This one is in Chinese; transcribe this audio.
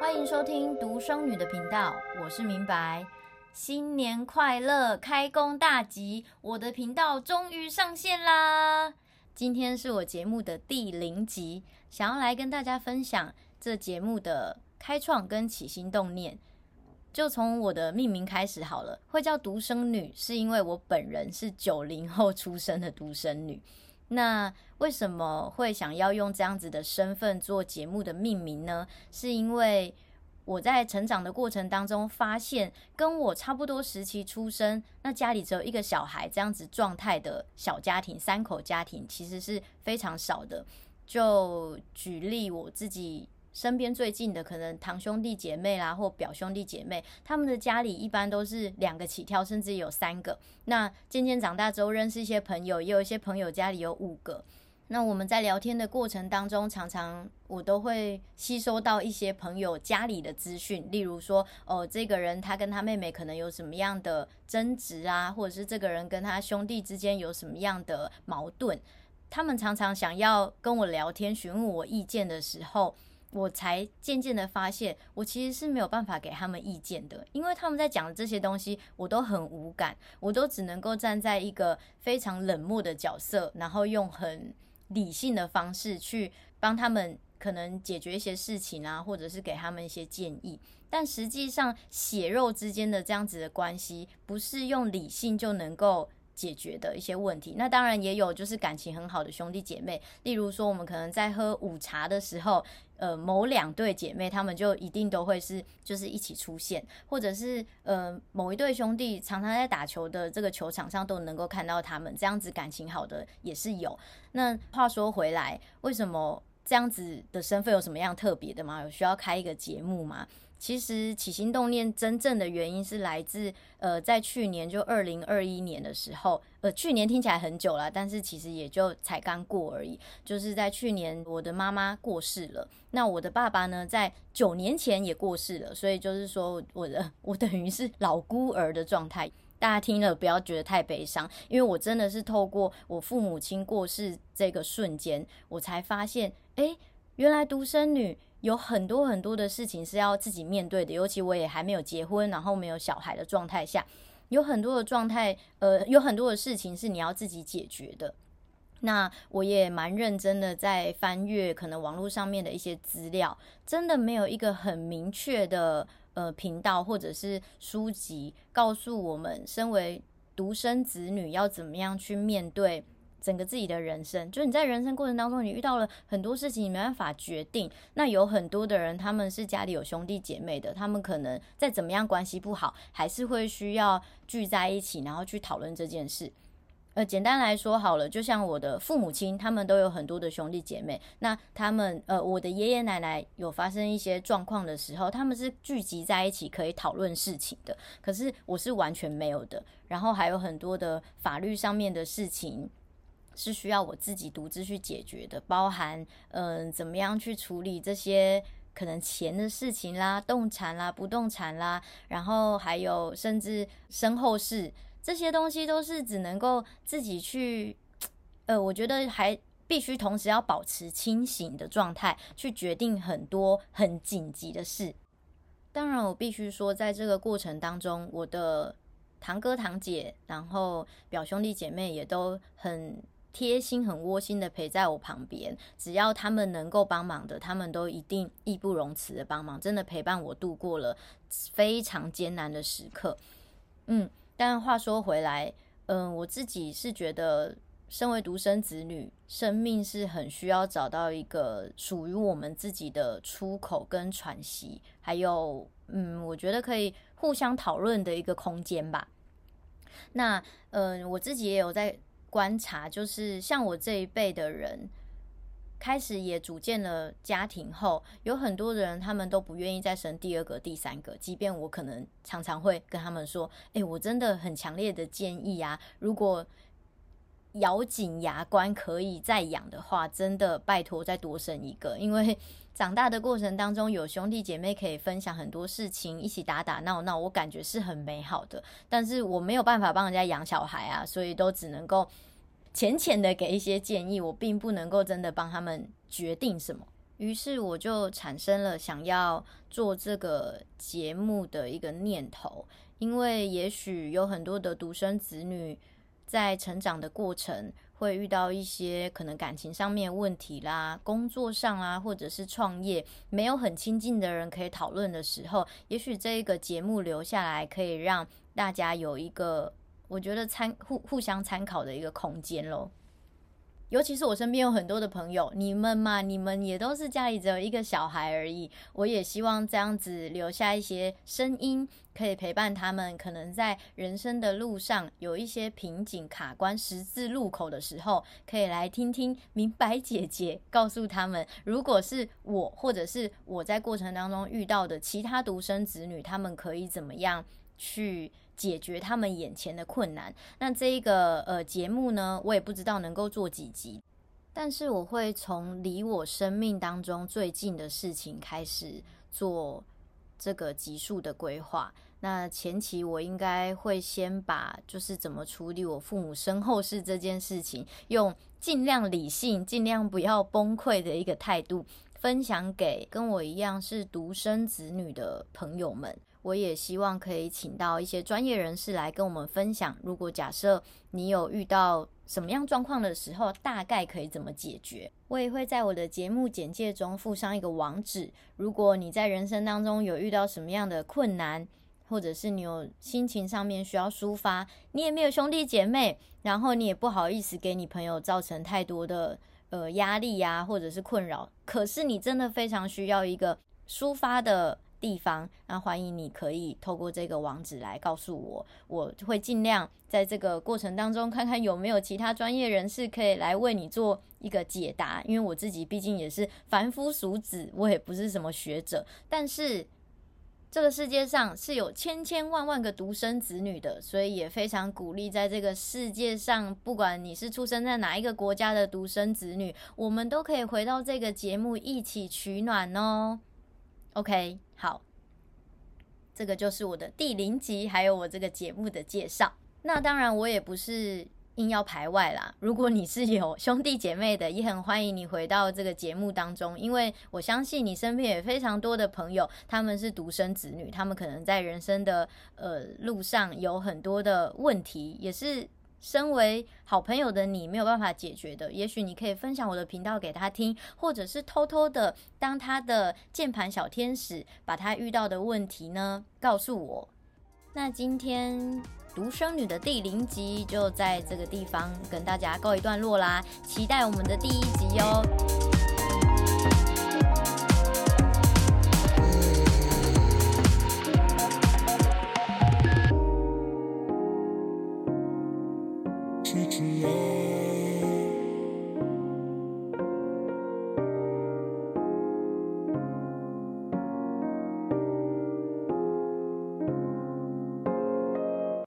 欢迎收听独生女的频道，我是明白。新年快乐，开工大吉！我的频道终于上线啦！今天是我节目的第零集，想要来跟大家分享这节目的开创跟起心动念。就从我的命名开始好了，会叫独生女，是因为我本人是九零后出生的独生女。那为什么会想要用这样子的身份做节目的命名呢？是因为我在成长的过程当中，发现跟我差不多时期出生，那家里只有一个小孩这样子状态的小家庭，三口家庭其实是非常少的。就举例我自己身边最近的，可能堂兄弟姐妹啦，或表兄弟姐妹，他们的家里一般都是两个起跳，甚至有三个。那渐渐长大之后，认识一些朋友，也有一些朋友家里有五个。那我们在聊天的过程当中，常常我都会吸收到一些朋友家里的资讯，例如说，哦，这个人他跟他妹妹可能有什么样的争执啊，或者是这个人跟他兄弟之间有什么样的矛盾，他们常常想要跟我聊天，询问我意见的时候，我才渐渐的发现，我其实是没有办法给他们意见的，因为他们在讲这些东西，我都很无感，我都只能够站在一个非常冷漠的角色，然后用很理性的方式去帮他们可能解决一些事情啊，或者是给他们一些建议。但实际上，血肉之间的这样子的关系，不是用理性就能够解决的一些问题。那当然也有，就是感情很好的兄弟姐妹，例如说，我们可能在喝午茶的时候。呃，某两对姐妹，她们就一定都会是，就是一起出现，或者是呃，某一对兄弟常常在打球的这个球场上都能够看到他们，这样子感情好的也是有。那话说回来，为什么这样子的身份有什么样特别的吗？有需要开一个节目吗？其实起心动念真正的原因是来自呃，在去年就二零二一年的时候，呃，去年听起来很久了，但是其实也就才刚过而已。就是在去年，我的妈妈过世了，那我的爸爸呢，在九年前也过世了，所以就是说，我的 我等于是老孤儿的状态。大家听了不要觉得太悲伤，因为我真的是透过我父母亲过世这个瞬间，我才发现，哎，原来独生女。有很多很多的事情是要自己面对的，尤其我也还没有结婚，然后没有小孩的状态下，有很多的状态，呃，有很多的事情是你要自己解决的。那我也蛮认真的在翻阅可能网络上面的一些资料，真的没有一个很明确的呃频道或者是书籍告诉我们，身为独生子女要怎么样去面对。整个自己的人生，就是你在人生过程当中，你遇到了很多事情，你没办法决定。那有很多的人，他们是家里有兄弟姐妹的，他们可能再怎么样关系不好，还是会需要聚在一起，然后去讨论这件事。呃，简单来说好了，就像我的父母亲，他们都有很多的兄弟姐妹。那他们，呃，我的爷爷奶奶有发生一些状况的时候，他们是聚集在一起可以讨论事情的。可是我是完全没有的。然后还有很多的法律上面的事情。是需要我自己独自去解决的，包含嗯、怎么样去处理这些可能钱的事情啦、动产啦、不动产啦，然后还有甚至身后事这些东西，都是只能够自己去，呃，我觉得还必须同时要保持清醒的状态去决定很多很紧急的事。当然，我必须说，在这个过程当中，我的堂哥堂姐，然后表兄弟姐妹也都很。贴心、很窝心的陪在我旁边，只要他们能够帮忙的，他们都一定义不容辞的帮忙，真的陪伴我度过了非常艰难的时刻。嗯，但话说回来，嗯，我自己是觉得，身为独生子女，生命是很需要找到一个属于我们自己的出口跟喘息，还有，嗯，我觉得可以互相讨论的一个空间吧。那，嗯，我自己也有在。观察就是像我这一辈的人，开始也组建了家庭后，有很多人他们都不愿意再生第二个、第三个。即便我可能常常会跟他们说：“哎，我真的很强烈的建议啊，如果咬紧牙关可以再养的话，真的拜托再多生一个，因为长大的过程当中，有兄弟姐妹可以分享很多事情，一起打打闹闹，我感觉是很美好的。但是我没有办法帮人家养小孩啊，所以都只能够浅浅的给一些建议，我并不能够真的帮他们决定什么。于是我就产生了想要做这个节目的一个念头，因为也许有很多的独生子女在成长的过程。会遇到一些可能感情上面问题啦，工作上啊，或者是创业没有很亲近的人可以讨论的时候，也许这一个节目留下来，可以让大家有一个我觉得参互互相参考的一个空间咯。尤其是我身边有很多的朋友，你们嘛，你们也都是家里只有一个小孩而已。我也希望这样子留下一些声音，可以陪伴他们。可能在人生的路上有一些瓶颈、卡关、十字路口的时候，可以来听听明白姐姐告诉他们，如果是我，或者是我在过程当中遇到的其他独生子女，他们可以怎么样去解决他们眼前的困难。那这一个呃节目呢，我也不知道能够做几集，但是我会从离我生命当中最近的事情开始做这个集数的规划。那前期我应该会先把就是怎么处理我父母身后事这件事情，用尽量理性、尽量不要崩溃的一个态度，分享给跟我一样是独生子女的朋友们。我也希望可以请到一些专业人士来跟我们分享。如果假设你有遇到什么样状况的时候，大概可以怎么解决？我也会在我的节目简介中附上一个网址。如果你在人生当中有遇到什么样的困难，或者是你有心情上面需要抒发，你也没有兄弟姐妹，然后你也不好意思给你朋友造成太多的呃压力呀，或者是困扰，可是你真的非常需要一个抒发的。地方，那欢迎你可以透过这个网址来告诉我，我会尽量在这个过程当中看看有没有其他专业人士可以来为你做一个解答。因为我自己毕竟也是凡夫俗子，我也不是什么学者，但是这个世界上是有千千万万个独生子女的，所以也非常鼓励在这个世界上，不管你是出生在哪一个国家的独生子女，我们都可以回到这个节目一起取暖哦。OK。好，这个就是我的第零集，还有我这个节目的介绍。那当然，我也不是硬要排外啦。如果你是有兄弟姐妹的，也很欢迎你回到这个节目当中，因为我相信你身边也非常多的朋友，他们是独生子女，他们可能在人生的呃路上有很多的问题，也是。身为好朋友的你没有办法解决的，也许你可以分享我的频道给他听，或者是偷偷的当他的键盘小天使，把他遇到的问题呢告诉我。那今天独生女的第零集就在这个地方跟大家告一段落啦，期待我们的第一集哦。